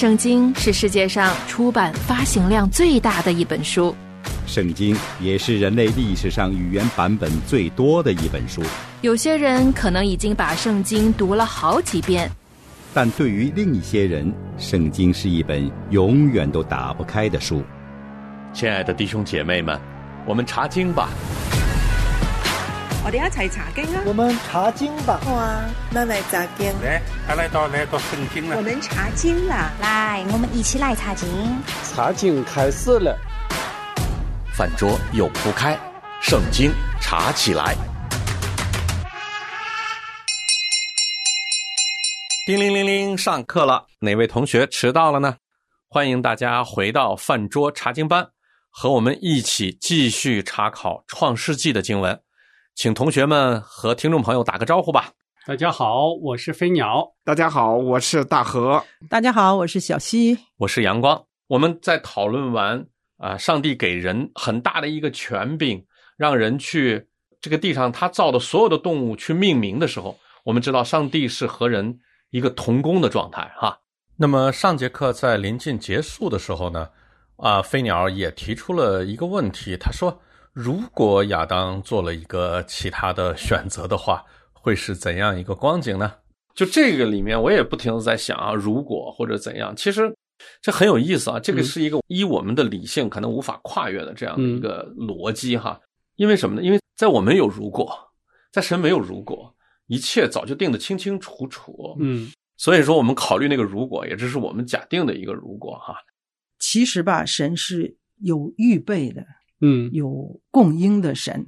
圣经是世界上出版发行量最大的一本书，圣经也是人类历史上语言版本最多的一本书。有些人可能已经把圣经读了好几遍，但对于另一些人，圣经是一本永远都打不开的书。亲爱的弟兄姐妹们，我们查经吧。我哋一齊查經啊！我们查经吧。哇，那来查经。来，来到来到圣经了。我们查經啦！来，我们一起来查经。查经开始了。饭桌又铺开，圣经查起来。叮铃铃铃，上课了。哪位同学迟到了呢？欢迎大家回到饭桌查经班，和我们一起继续查考《创世纪》的经文。请同学们和听众朋友打个招呼吧。大家好，我是飞鸟。大家好，我是大河。大家好，我是小溪。我是阳光。我们在讨论完啊，上帝给人很大的一个权柄，让人去这个地上他造的所有的动物去命名的时候，我们知道上帝是和人一个同工的状态哈。那么上节课在临近结束的时候呢，啊，飞鸟也提出了一个问题，他说。如果亚当做了一个其他的选择的话，会是怎样一个光景呢？就这个里面，我也不停的在想啊，如果或者怎样，其实这很有意思啊。这个是一个依我们的理性可能无法跨越的这样的一个逻辑哈。因为什么呢？因为在我们有如果，在神没有如果，一切早就定得清清楚楚。嗯，所以说我们考虑那个如果，也只是我们假定的一个如果哈。其实吧，神是有预备的。嗯，有供应的神，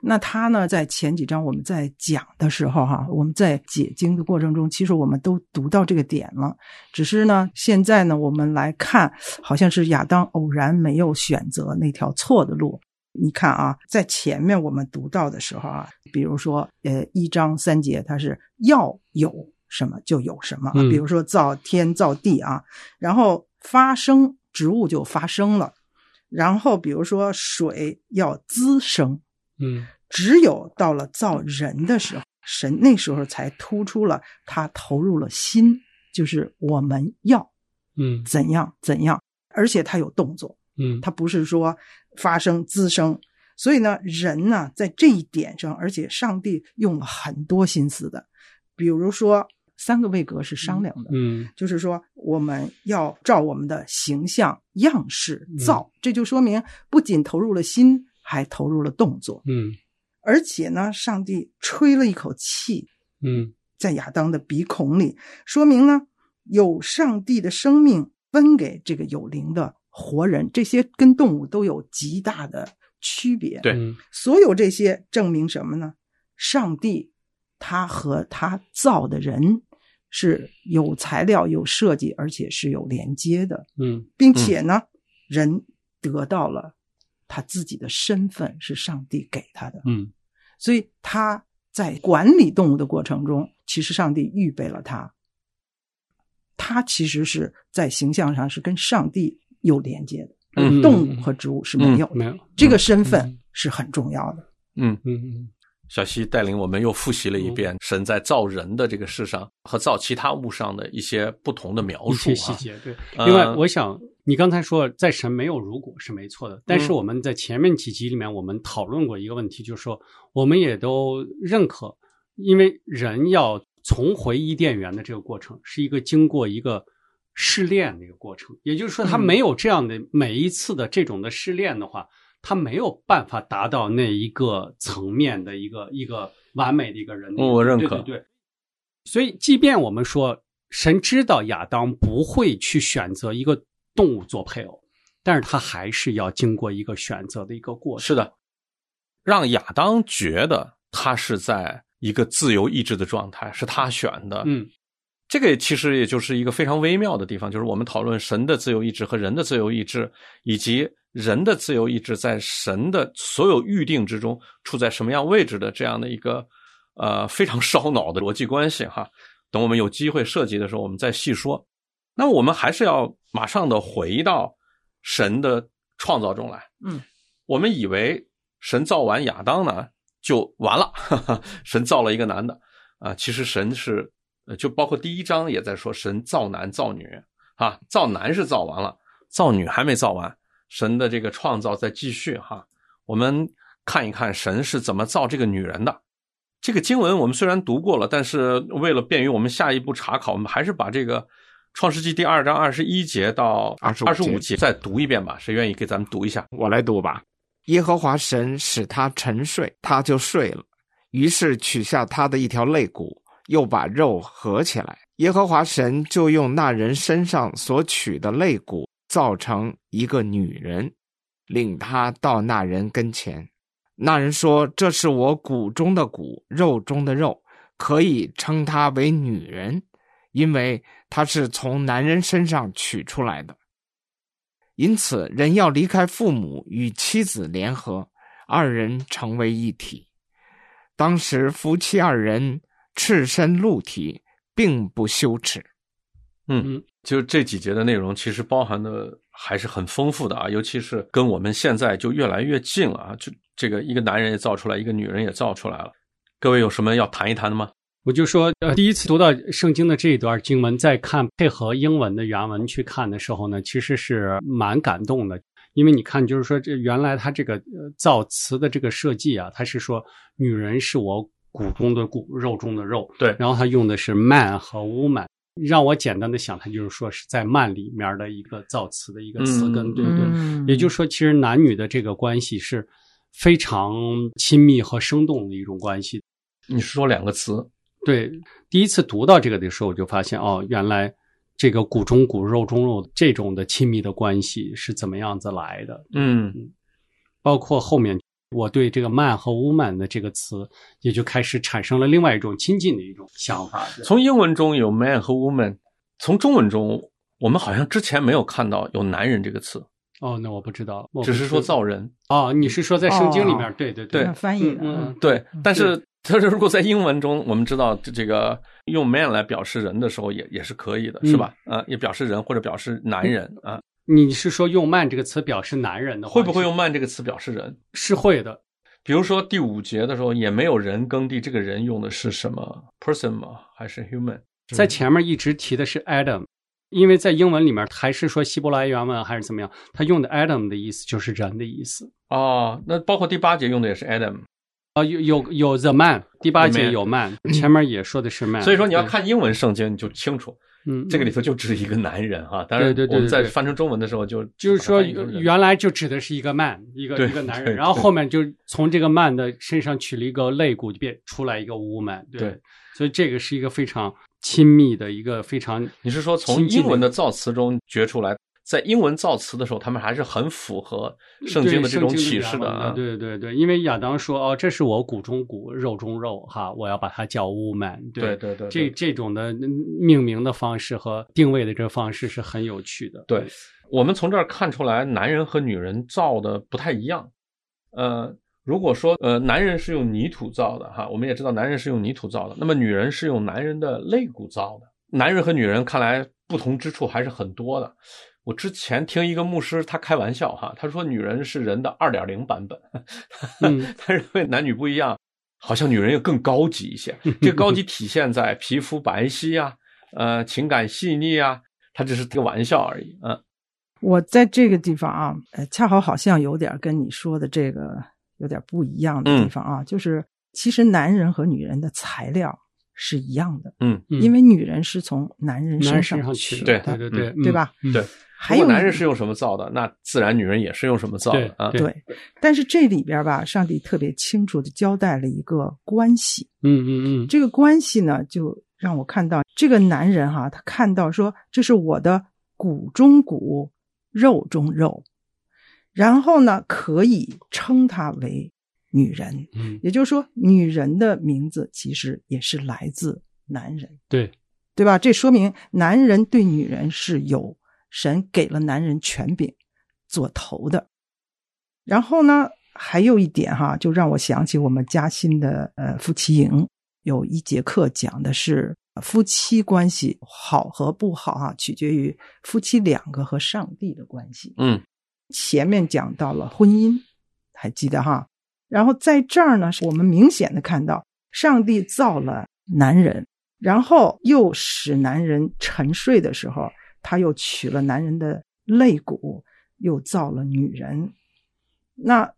那他呢？在前几章我们在讲的时候，哈，我们在解经的过程中，其实我们都读到这个点了。只是呢，现在呢，我们来看，好像是亚当偶然没有选择那条错的路。你看啊，在前面我们读到的时候啊，比如说，呃，一章三节，它是要有什么就有什么，比如说造天造地啊，然后发生植物就发生了。然后，比如说水要滋生，嗯，只有到了造人的时候，神那时候才突出了他投入了心，就是我们要，嗯，怎样怎样，而且他有动作，嗯，他不是说发生滋生，所以呢，人呢在这一点上，而且上帝用了很多心思的，比如说。三个位格是商量的，嗯，就是说我们要照我们的形象样式造，这就说明不仅投入了心，还投入了动作，嗯，而且呢，上帝吹了一口气，嗯，在亚当的鼻孔里，说明呢，有上帝的生命分给这个有灵的活人，这些跟动物都有极大的区别，对，所有这些证明什么呢？上帝。他和他造的人是有材料、有设计，而且是有连接的。嗯，并且呢，人得到了他自己的身份是上帝给他的。嗯，所以他在管理动物的过程中，其实上帝预备了他。他其实是在形象上是跟上帝有连接的。嗯，动物和植物是没有，没有这个身份是很重要的。嗯嗯嗯。小溪带领我们又复习了一遍神在造人的这个事上和造其他物上的一些不同的描述、一些细节。对，另外，我想你刚才说在神没有如果是没错的，但是我们在前面几集里面我们讨论过一个问题，就是说我们也都认可，因为人要重回伊甸园的这个过程是一个经过一个试炼的一个过程，也就是说，他没有这样的每一次的这种的试炼的话。他没有办法达到那一个层面的一个一个完美的一个人，我认可。对对，所以即便我们说神知道亚当不会去选择一个动物做配偶，但是他还是要经过一个选择的一个过程。是的，让亚当觉得他是在一个自由意志的状态，是他选的。嗯，这个其实也就是一个非常微妙的地方，就是我们讨论神的自由意志和人的自由意志，以及。人的自由意志在神的所有预定之中处在什么样位置的这样的一个呃非常烧脑的逻辑关系哈，等我们有机会涉及的时候，我们再细说。那我们还是要马上的回到神的创造中来。嗯，我们以为神造完亚当呢就完了，神造了一个男的啊，其实神是就包括第一章也在说神造男造女，啊，造男是造完了，造女还没造完，神的这个创造在继续哈。我们看一看神是怎么造这个女人的。这个经文我们虽然读过了，但是为了便于我们下一步查考，我们还是把这个创世纪第二章二十一节到二十二十五节再读一遍吧。谁愿意给咱们读一下？我来读吧。耶和华神使他沉睡，他就睡了。于是取下他的一条肋骨，又把肉合起来。耶和华神就用那人身上所取的肋骨造成一个女人，领他到那人跟前。那人说：“这是我骨中的骨，肉中的肉，可以称她为女人，因为她是从男人身上取出来的。因此，人要离开父母，与妻子联合，二人成为一体。当时夫妻二人赤身露体，并不羞耻。”嗯，就这几节的内容，其实包含的还是很丰富的啊，尤其是跟我们现在就越来越近了啊，就。这个一个男人也造出来，一个女人也造出来了。各位有什么要谈一谈的吗？我就说，呃，第一次读到圣经的这一段经文，在看配合英文的原文去看的时候呢，其实是蛮感动的。因为你看，就是说，这原来他这个造词的这个设计啊，他是说女人是我骨中的骨，肉中的肉。对。然后他用的是 man 和 woman，让我简单的想，它就是说是在 man 里面的一个造词的一个词根，对不对？也就是说，其实男女的这个关系是。非常亲密和生动的一种关系。你是说两个词？对，第一次读到这个的时候，我就发现哦，原来这个骨中骨、肉中肉这种的亲密的关系是怎么样子来的？嗯，包括后面我对这个 “man” 和 “woman” 的这个词，也就开始产生了另外一种亲近的一种想法。从英文中有 “man” 和 “woman”，从中文中我们好像之前没有看到有“男人”这个词。哦，那我不知道，只是说造人哦。你是说在圣经里面？对对对，翻译嗯对。但是，但是如果在英文中，我们知道这个用 man 来表示人的时候，也也是可以的，是吧？啊，也表示人或者表示男人 啊。你是说用 man 这个词表示男人的，会不会用 man 这个词表示人？是会的。比如说第五节的时候，也没有人耕地，这个人用的是什么 person 吗？还是 human？在前面一直提的是 Adam。因为在英文里面还是说希伯来原文还是怎么样，他用的 Adam 的意思就是人的意思。哦，那包括第八节用的也是 Adam。啊，有有有 the man，第八节有 man，前面也说的是 man。所以说你要看英文圣经你就清楚，嗯，这个里头就指一个男人哈。当然，我们在翻成中文的时候就就是说原来就指的是一个 man，一个一个男人，然后后面就从这个 man 的身上取了一个肋骨，就变出来一个 woman。对，所以这个是一个非常。亲密的一个非常，你是说从英文的造词中觉出来，在英文造词的时候，他们还是很符合圣经的这种启示的啊。对对对，因为亚当说：“哦，这是我骨中骨，肉中肉，哈，我要把它叫 woman。”对对对，这这种的命名的方式和定位的这个方式是很有趣的。对，我们从这儿看出来，男人和女人造的不太一样。呃。如果说呃男人是用泥土造的哈，我们也知道男人是用泥土造的，那么女人是用男人的肋骨造的。男人和女人看来不同之处还是很多的。我之前听一个牧师他开玩笑哈，他说女人是人的二点零版本，他认为男女不一样，好像女人要更高级一些。这个高级体现在皮肤白皙啊，呃情感细腻啊，他只是个玩笑而已嗯。我在这个地方啊，呃恰好好像有点跟你说的这个。有点不一样的地方啊，就是其实男人和女人的材料是一样的，嗯，因为女人是从男人身上取的，对对对对，对吧？对。还有男人是用什么造的，那自然女人也是用什么造的啊？对。但是这里边吧，上帝特别清楚的交代了一个关系，嗯嗯嗯，这个关系呢，就让我看到这个男人哈，他看到说这是我的骨中骨，肉中肉。然后呢，可以称他为女人，嗯，也就是说，女人的名字其实也是来自男人，对，对吧？这说明男人对女人是有神给了男人权柄做头的。然后呢，还有一点哈，就让我想起我们嘉兴的呃夫妻营有一节课讲的是夫妻关系好和不好哈，取决于夫妻两个和上帝的关系，嗯。前面讲到了婚姻，还记得哈？然后在这儿呢，我们明显的看到，上帝造了男人，然后又使男人沉睡的时候，他又取了男人的肋骨，又造了女人。那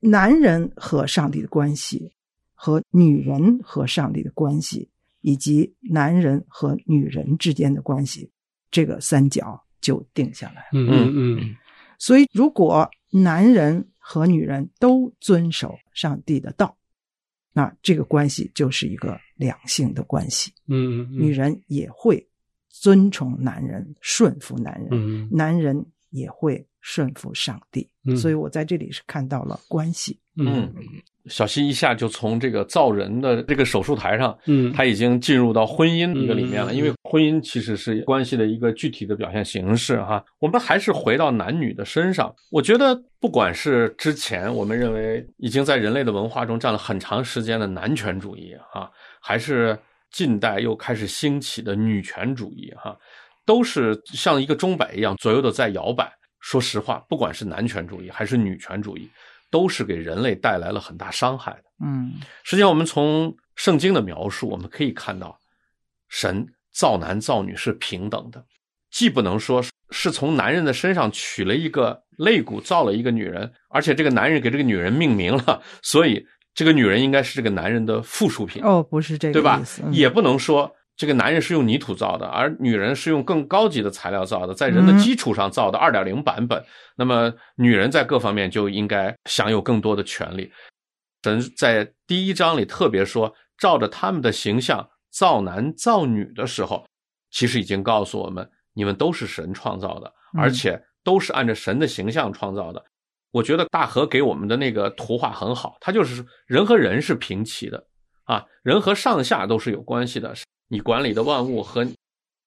男人和上帝的关系，和女人和上帝的关系，以及男人和女人之间的关系，这个三角就定下来了。嗯嗯嗯。所以，如果男人和女人都遵守上帝的道，那这个关系就是一个两性的关系。嗯嗯，女人也会尊崇男人，顺服男人；嗯，男人也会顺服上帝。嗯，所以我在这里是看到了关系。嗯，小西一下就从这个造人的这个手术台上，嗯，他已经进入到婚姻一个里面了。嗯因为婚姻其实是关系的一个具体的表现形式哈。我们还是回到男女的身上，我觉得不管是之前我们认为已经在人类的文化中占了很长时间的男权主义啊，还是近代又开始兴起的女权主义哈，都是像一个钟摆一样左右的在摇摆。说实话，不管是男权主义还是女权主义。都是给人类带来了很大伤害的。嗯，实际上，我们从圣经的描述，我们可以看到，神造男造女是平等的，既不能说是从男人的身上取了一个肋骨造了一个女人，而且这个男人给这个女人命名了，所以这个女人应该是这个男人的附属品。哦，不是这个对吧？嗯、也不能说。这个男人是用泥土造的，而女人是用更高级的材料造的，在人的基础上造的二点零版本。那么，女人在各方面就应该享有更多的权利。神在第一章里特别说，照着他们的形象造男造女的时候，其实已经告诉我们，你们都是神创造的，而且都是按照神的形象创造的。我觉得大河给我们的那个图画很好，它就是人和人是平齐的啊，人和上下都是有关系的。你管理的万物和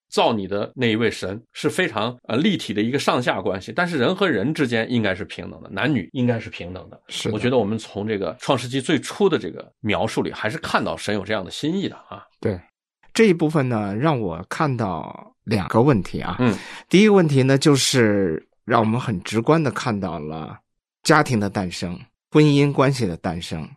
造你的那一位神是非常呃立体的一个上下关系，但是人和人之间应该是平等的，男女应该是平等的。是，我觉得我们从这个创世纪最初的这个描述里，还是看到神有这样的心意的啊。对这一部分呢，让我看到两个问题啊。嗯，第一个问题呢，就是让我们很直观的看到了家庭的诞生、婚姻关系的诞生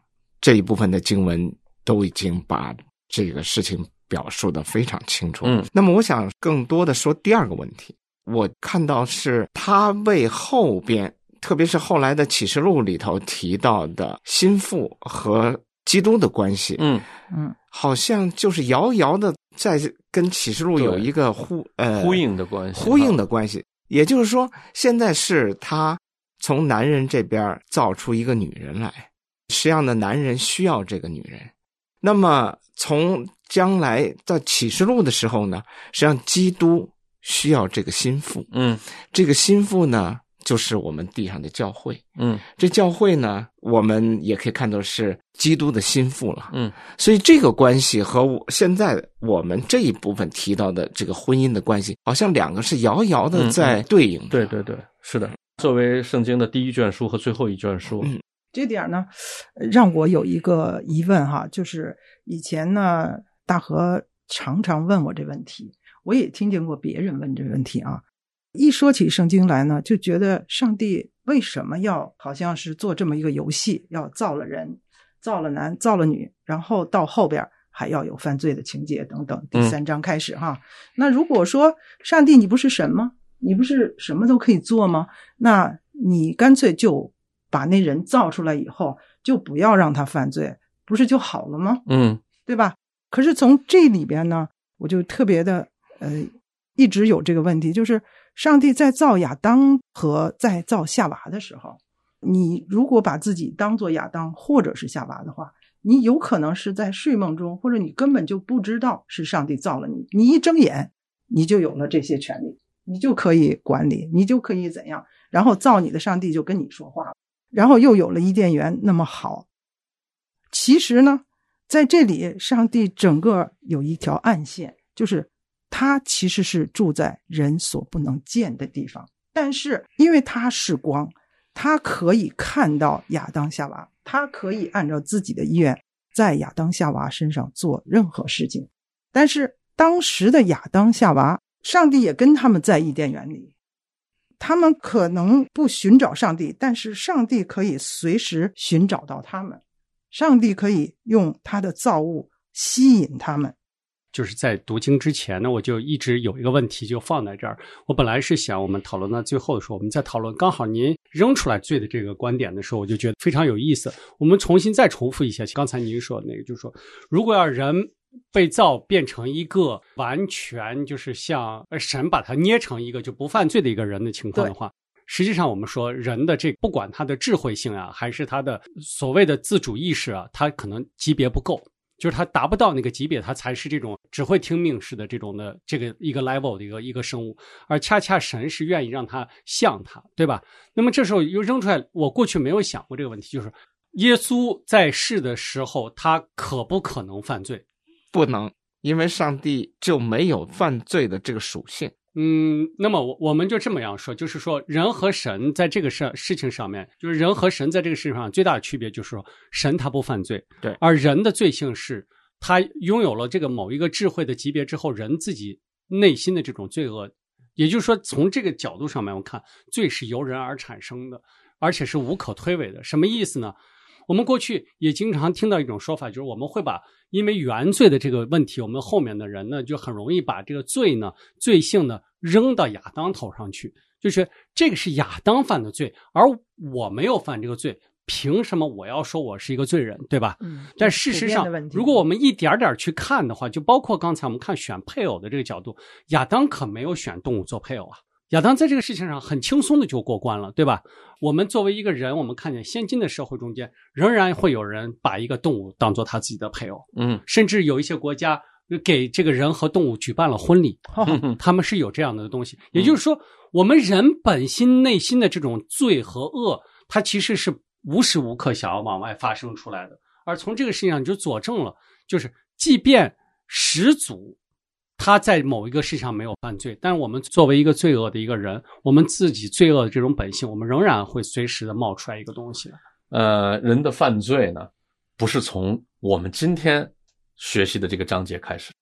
这一部分的经文都已经把这个事情。表述的非常清楚。嗯，那么我想更多的说第二个问题，我看到是他为后边，特别是后来的启示录里头提到的心腹和基督的关系，嗯嗯，好像就是遥遥的在跟启示录有一个呼呃呼应的关系，呼应的关系。也就是说，现在是他从男人这边造出一个女人来，实际上呢，男人需要这个女人。那么从将来到启示录的时候呢，实际上基督需要这个心腹，嗯，这个心腹呢，就是我们地上的教会，嗯，这教会呢，我们也可以看作是基督的心腹了，嗯，所以这个关系和我现在我们这一部分提到的这个婚姻的关系，好像两个是遥遥的在对应的，对对对，是的。作为圣经的第一卷书和最后一卷书，嗯。这点呢，让我有一个疑问哈，就是以前呢，大河常常问我这问题，我也听见过别人问这个问题啊。一说起圣经来呢，就觉得上帝为什么要好像是做这么一个游戏，要造了人，造了男，造了女，然后到后边还要有犯罪的情节等等。第三章开始哈，那如果说上帝你不是神吗？你不是什么都可以做吗？那你干脆就。把那人造出来以后，就不要让他犯罪，不是就好了吗？嗯，对吧？可是从这里边呢，我就特别的呃，一直有这个问题，就是上帝在造亚当和在造夏娃的时候，你如果把自己当做亚当或者是夏娃的话，你有可能是在睡梦中，或者你根本就不知道是上帝造了你，你一睁眼，你就有了这些权利，你就可以管理，你就可以怎样，然后造你的上帝就跟你说话。然后又有了伊甸园那么好，其实呢，在这里，上帝整个有一条暗线，就是他其实是住在人所不能见的地方，但是因为他是光，他可以看到亚当夏娃，他可以按照自己的意愿在亚当夏娃身上做任何事情。但是当时的亚当夏娃，上帝也跟他们在伊甸园里。他们可能不寻找上帝，但是上帝可以随时寻找到他们。上帝可以用他的造物吸引他们。就是在读经之前呢，我就一直有一个问题就放在这儿。我本来是想我们讨论到最后的时候，我们再讨论。刚好您扔出来罪的这个观点的时候，我就觉得非常有意思。我们重新再重复一下刚才您说的那个，就是说，如果要人被造变成一个完全就是像神把他捏成一个就不犯罪的一个人的情况的话。实际上，我们说人的这不管他的智慧性啊，还是他的所谓的自主意识啊，他可能级别不够，就是他达不到那个级别，他才是这种只会听命式的这种的这个一个 level 的一个一个生物。而恰恰神是愿意让他像他，对吧？那么这时候又扔出来，我过去没有想过这个问题，就是耶稣在世的时候，他可不可能犯罪？不能，因为上帝就没有犯罪的这个属性。嗯，那么我我们就这么样说，就是说人和神在这个事事情上面，就是人和神在这个事情上最大的区别就是说，神他不犯罪，对，而人的罪性是他拥有了这个某一个智慧的级别之后，人自己内心的这种罪恶，也就是说，从这个角度上面，我看罪是由人而产生的，而且是无可推诿的。什么意思呢？我们过去也经常听到一种说法，就是我们会把因为原罪的这个问题，我们后面的人呢就很容易把这个罪呢、罪性呢扔到亚当头上去，就是这个是亚当犯的罪，而我没有犯这个罪，凭什么我要说我是一个罪人，对吧？嗯。但事实上，如果我们一点点去看的话，就包括刚才我们看选配偶的这个角度，亚当可没有选动物做配偶啊。亚当在这个事情上很轻松的就过关了，对吧？我们作为一个人，我们看见先进的社会中间，仍然会有人把一个动物当做他自己的配偶，嗯，甚至有一些国家给这个人和动物举办了婚礼，他们是有这样的东西。也就是说，我们人本心内心的这种罪和恶，它其实是无时无刻想要往外发生出来的。而从这个事情上你就佐证了，就是即便始祖。他在某一个事上没有犯罪，但是我们作为一个罪恶的一个人，我们自己罪恶的这种本性，我们仍然会随时的冒出来一个东西。呃，人的犯罪呢，不是从我们今天学习的这个章节开始，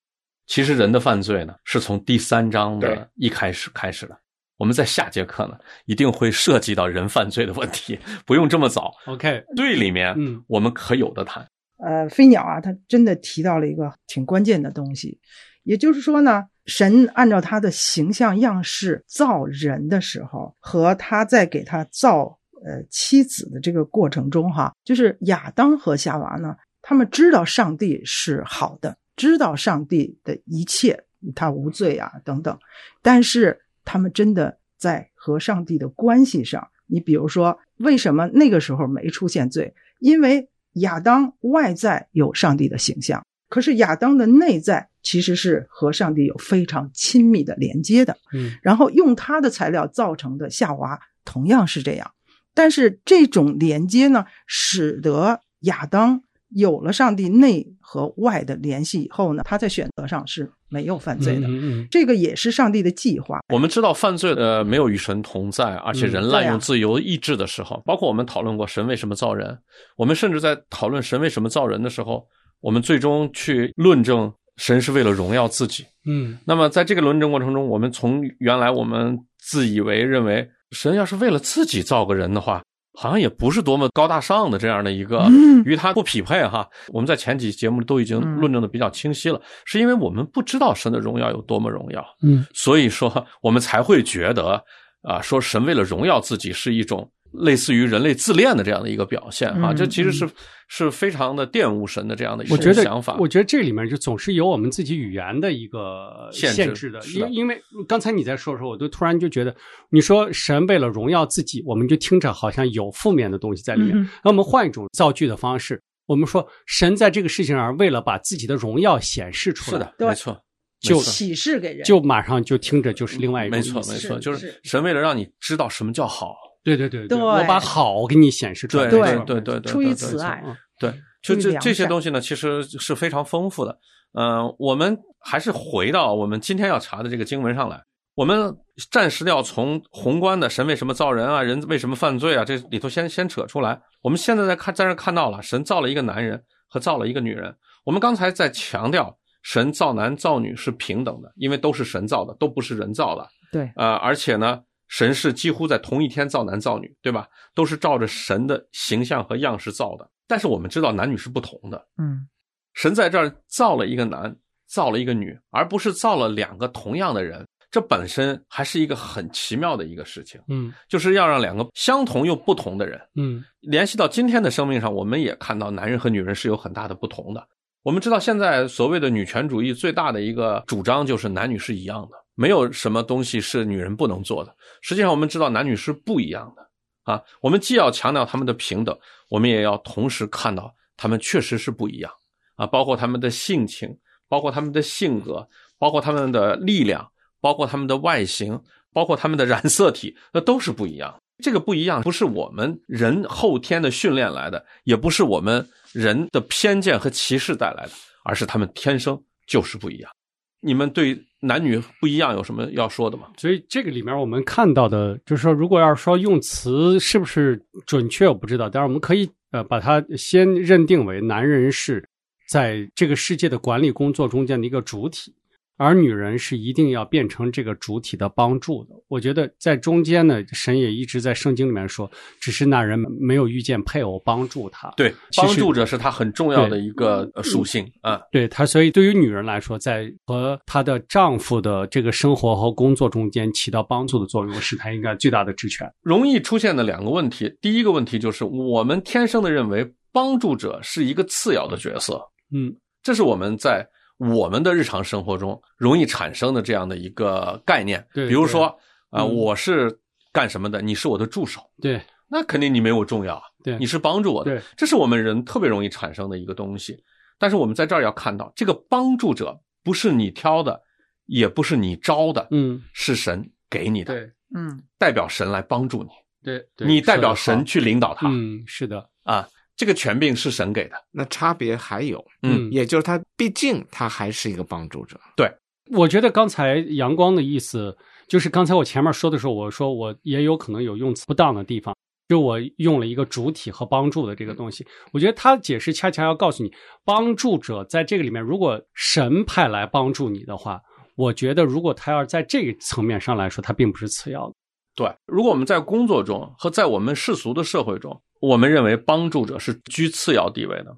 其实人的犯罪呢，是从第三章的一开始开始的。我们在下节课呢，一定会涉及到人犯罪的问题，不用这么早。OK，对里面，嗯，我们可有的谈。呃，飞鸟啊，他真的提到了一个挺关键的东西。也就是说呢，神按照他的形象样式造人的时候，和他在给他造呃妻子的这个过程中，哈，就是亚当和夏娃呢，他们知道上帝是好的，知道上帝的一切，他无罪啊等等，但是他们真的在和上帝的关系上，你比如说，为什么那个时候没出现罪？因为亚当外在有上帝的形象。可是亚当的内在其实是和上帝有非常亲密的连接的，嗯，然后用他的材料造成的夏娃同样是这样，但是这种连接呢，使得亚当有了上帝内和外的联系以后呢，他在选择上是没有犯罪的，嗯嗯，这个也是上帝的计划。我们知道犯罪的没有与神同在，而且人滥用自由意志的时候，包括我们讨论过神为什么造人，我们甚至在讨论神为什么造人的时候。我们最终去论证神是为了荣耀自己，嗯，那么在这个论证过程中，我们从原来我们自以为认为神要是为了自己造个人的话，好像也不是多么高大上的这样的一个，与他不匹配哈。我们在前几节目都已经论证的比较清晰了，是因为我们不知道神的荣耀有多么荣耀，嗯，所以说我们才会觉得啊，说神为了荣耀自己是一种。类似于人类自恋的这样的一个表现啊，这其实是是非常的玷污神的这样的一种想法。我觉得这里面就总是有我们自己语言的一个限制的，因因为刚才你在说的时候，我都突然就觉得，你说神为了荣耀自己，我们就听着好像有负面的东西在里面。那我们换一种造句的方式，我们说神在这个事情上为了把自己的荣耀显示出来，是的，没错，就启示给人，就马上就听着就是另外一种没错没错，就是。神为了让你知道什么叫好。对对对对，我把好给你显示出来。对对对对，出于慈爱。对，就这这些东西呢，其实是非常丰富的。嗯，我们还是回到我们今天要查的这个经文上来。我们暂时要从宏观的神为什么造人啊，人为什么犯罪啊，这里头先先扯出来。我们现在在看，在这看到了神造了一个男人和造了一个女人。我们刚才在强调神造男造女是平等的，因为都是神造的，都不是人造的。对，呃，而且呢。神是几乎在同一天造男造女，对吧？都是照着神的形象和样式造的。但是我们知道男女是不同的。嗯，神在这儿造了一个男，造了一个女，而不是造了两个同样的人，这本身还是一个很奇妙的一个事情。嗯，就是要让两个相同又不同的人，嗯，联系到今天的生命上，我们也看到男人和女人是有很大的不同的。我们知道，现在所谓的女权主义最大的一个主张就是男女是一样的，没有什么东西是女人不能做的。实际上，我们知道男女是不一样的啊。我们既要强调他们的平等，我们也要同时看到他们确实是不一样啊，包括他们的性情，包括他们的性格，包括他们的力量，包括他们的外形，包括他们的染色体，那都是不一样。这个不一样，不是我们人后天的训练来的，也不是我们人的偏见和歧视带来的，而是他们天生就是不一样。你们对男女不一样有什么要说的吗？所以这个里面我们看到的，就是说，如果要是说用词是不是准确，我不知道。但是我们可以呃把它先认定为男人是在这个世界的管理工作中间的一个主体。而女人是一定要变成这个主体的帮助的。我觉得在中间呢，神也一直在圣经里面说，只是那人没有遇见配偶帮助他。对，帮助者是他很重要的一个属性啊。对他，所以对于女人来说，在和她的丈夫的这个生活和工作中间起到帮助的作用，是她应该最大的职权。容易出现的两个问题，第一个问题就是我们天生的认为帮助者是一个次要的角色。嗯，这是我们在。我们的日常生活中容易产生的这样的一个概念，比如说啊，我是干什么的？你是我的助手，对，那肯定你没我重要，对，你是帮助我的，这是我们人特别容易产生的一个东西。但是我们在这儿要看到，这个帮助者不是你挑的，也不是你招的，嗯，是神给你的，对，嗯，代表神来帮助你，对，你代表神去领导他，嗯，是的，啊。这个权柄是神给的，那差别还有，嗯，也就是他毕竟他还是一个帮助者。对，我觉得刚才阳光的意思就是刚才我前面说的时候，我说我也有可能有用词不当的地方，就我用了一个主体和帮助的这个东西。我觉得他解释恰恰要告诉你，帮助者在这个里面，如果神派来帮助你的话，我觉得如果他要在这个层面上来说，他并不是次要的。对，如果我们在工作中和在我们世俗的社会中。我们认为帮助者是居次要地位的，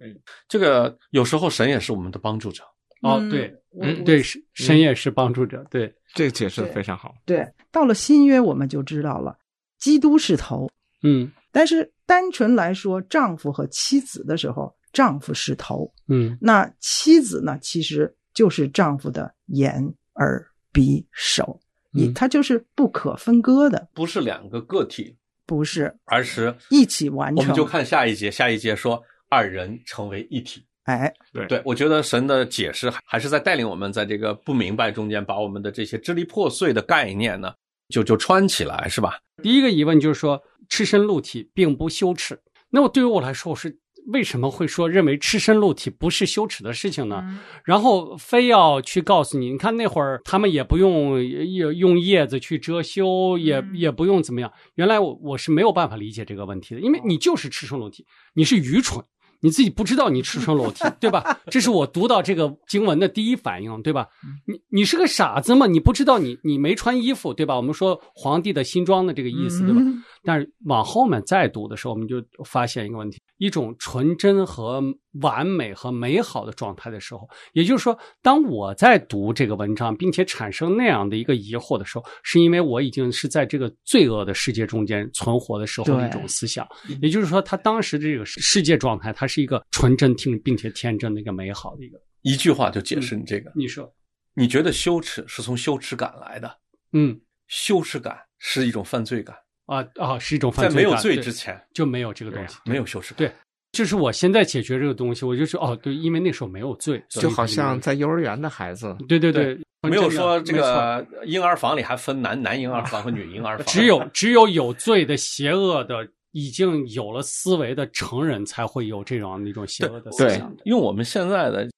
这个有时候神也是我们的帮助者。哦，对，嗯，对，神神也是帮助者。对，这个解释的非常好。对，到了新约我们就知道了，基督是头。嗯，但是单纯来说，丈夫和妻子的时候，丈夫是头。嗯，那妻子呢，其实就是丈夫的眼、耳、鼻、手，你它就是不可分割的，不是两个个体。不是，而是一起完成。我们就看下一节，下一节说二人成为一体。哎，对对，我觉得神的解释还是在带领我们，在这个不明白中间，把我们的这些支离破碎的概念呢，就就穿起来，是吧？第一个疑问就是说，赤身露体并不羞耻。那么对于我来说，我是。为什么会说认为赤身露体不是羞耻的事情呢？然后非要去告诉你，你看那会儿他们也不用用叶子去遮羞，也也不用怎么样。原来我我是没有办法理解这个问题的，因为你就是赤身露体，你是愚蠢。你自己不知道你赤身裸体，对吧？这是我读到这个经文的第一反应，对吧？你你是个傻子吗？你不知道你你没穿衣服，对吧？我们说皇帝的新装的这个意思，对吧？但是往后面再读的时候，我们就发现一个问题：一种纯真和完美和美好的状态的时候，也就是说，当我在读这个文章，并且产生那样的一个疑惑的时候，是因为我已经是在这个罪恶的世界中间存活的时候的一种思想。也就是说，他当时的这个世界状态，它是一个纯真、听并且天真的一个美好的一个。一句话就解释你这个。你说，你觉得羞耻是从羞耻感来的？嗯，羞耻感是一种犯罪感。啊啊，是一种犯罪。在没有罪之前就没有这个东西，没有羞耻。对，就是我现在解决这个东西，我就说哦，对，因为那时候没有罪，就好像在幼儿园的孩子，对对对，没有说这个婴儿房里还分男男婴儿房和女婴儿房，只有只有有罪的、邪恶的、已经有了思维的成人才会有这种那种邪恶的思想。用我们现在的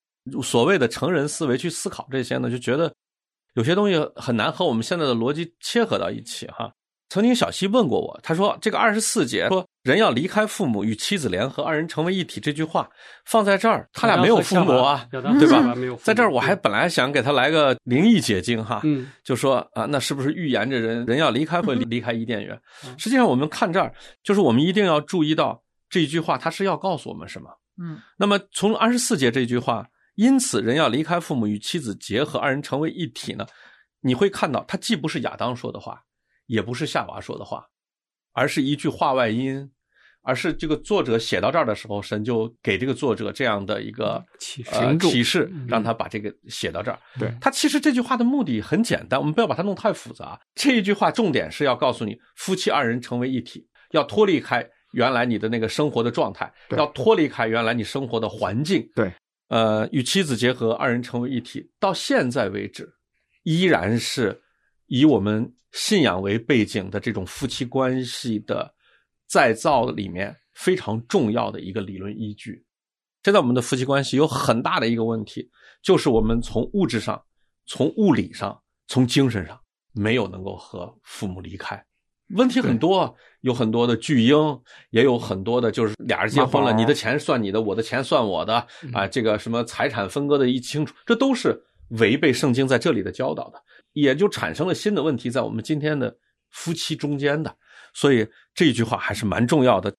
所谓的成人思维去思考这些呢，就觉得有些东西很难和我们现在的逻辑切合到一起哈。曾经小西问过我，他说：“这个二十四节说人要离开父母与妻子联合，二人成为一体。”这句话放在这儿，他俩没有父母啊，对吧？在这儿我还本来想给他来个灵异解经哈，就说啊，那是不是预言着人人要离开会离开伊甸园？实际上我们看这儿，就是我们一定要注意到这一句话，他是要告诉我们什么？嗯，那么从二十四节这句话因此，人要离开父母与妻子结合，二人成为一体呢？你会看到，他既不是亚当说的话，也不是夏娃说的话，而是一句话外音，而是这个作者写到这儿的时候，神就给这个作者这样的一个启呃启示，让他把这个写到这儿。对他其实这句话的目的很简单，我们不要把它弄太复杂。这一句话重点是要告诉你，夫妻二人成为一体，要脱离开原来你的那个生活的状态，要脱离开原来你生活的环境。对，呃，与妻子结合，二人成为一体，到现在为止。依然是以我们信仰为背景的这种夫妻关系的再造里面非常重要的一个理论依据。现在我们的夫妻关系有很大的一个问题，就是我们从物质上、从物理上、从精神上没有能够和父母离开。问题很多，有很多的巨婴，也有很多的，就是俩人结婚了，你的钱算你的，我的钱算我的啊，这个什么财产分割的一清楚，这都是。违背圣经在这里的教导的，也就产生了新的问题，在我们今天的夫妻中间的，所以这句话还是蛮重要的，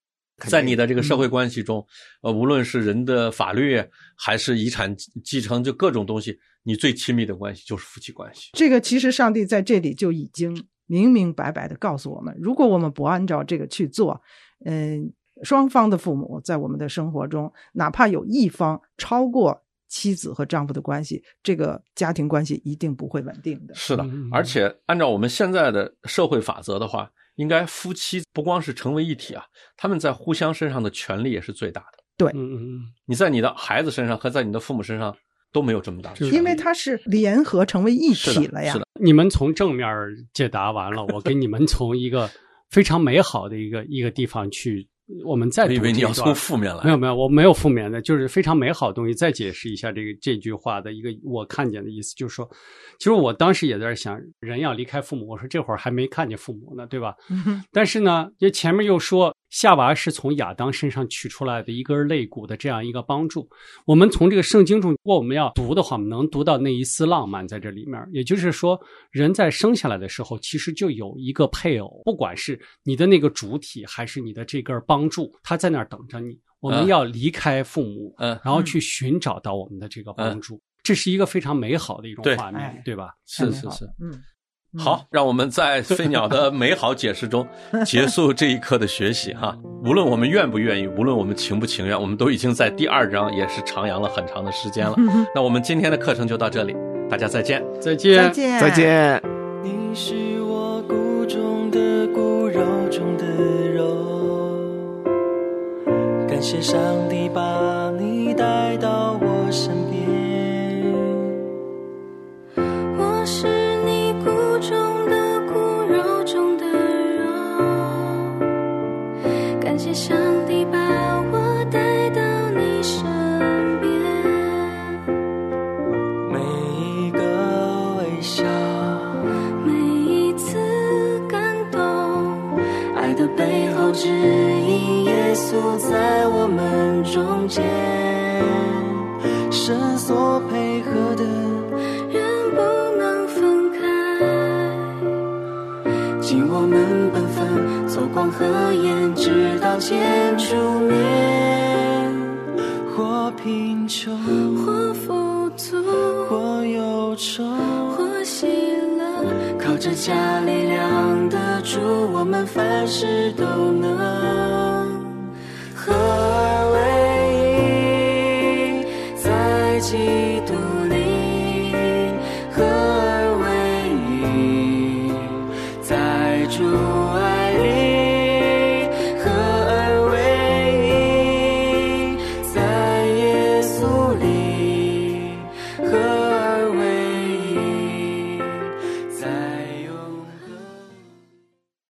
在你的这个社会关系中，呃，无论是人的法律还是遗产继承，就各种东西，你最亲密的关系就是夫妻关系。这个其实上帝在这里就已经明明白白的告诉我们，如果我们不按照这个去做，嗯，双方的父母在我们的生活中，哪怕有一方超过。妻子和丈夫的关系，这个家庭关系一定不会稳定的。是的，而且按照我们现在的社会法则的话，应该夫妻不光是成为一体啊，他们在互相身上的权利也是最大的。对，嗯嗯嗯，你在你的孩子身上和在你的父母身上都没有这么大的权利，因为他是联合成为一体了呀。是的，你们从正面解答完了，我给你们从一个非常美好的一个一个地方去。我们再以为你要从负面来，没有没有，我没有负面的，就是非常美好的东西。再解释一下这个这句话的一个我看见的意思，就是说，其实我当时也在想，人要离开父母，我说这会儿还没看见父母呢，对吧？但是呢，就前面又说。夏娃是从亚当身上取出来的一根肋骨的这样一个帮助。我们从这个圣经中，如果我们要读的话，我们能读到那一丝浪漫在这里面。也就是说，人在生下来的时候，其实就有一个配偶，不管是你的那个主体，还是你的这根帮助，他在那儿等着你。我们要离开父母，嗯，然后去寻找到我们的这个帮助，这是一个非常美好的一种画面，对吧？是是是，嗯。好，让我们在飞鸟的美好解释中 结束这一课的学习哈。无论我们愿不愿意，无论我们情不情愿，我们都已经在第二章也是徜徉了很长的时间了。那我们今天的课程就到这里，大家再见，再见，再见，再见。你是我骨中的骨，肉中的肉，感谢上帝把你带到我身边。指引耶稣在我们中间，神所配合的人不能分开，尽我们本分，走光和颜。直到见主面，或贫穷，或富足，或忧愁，加力量的主，我们凡事都能。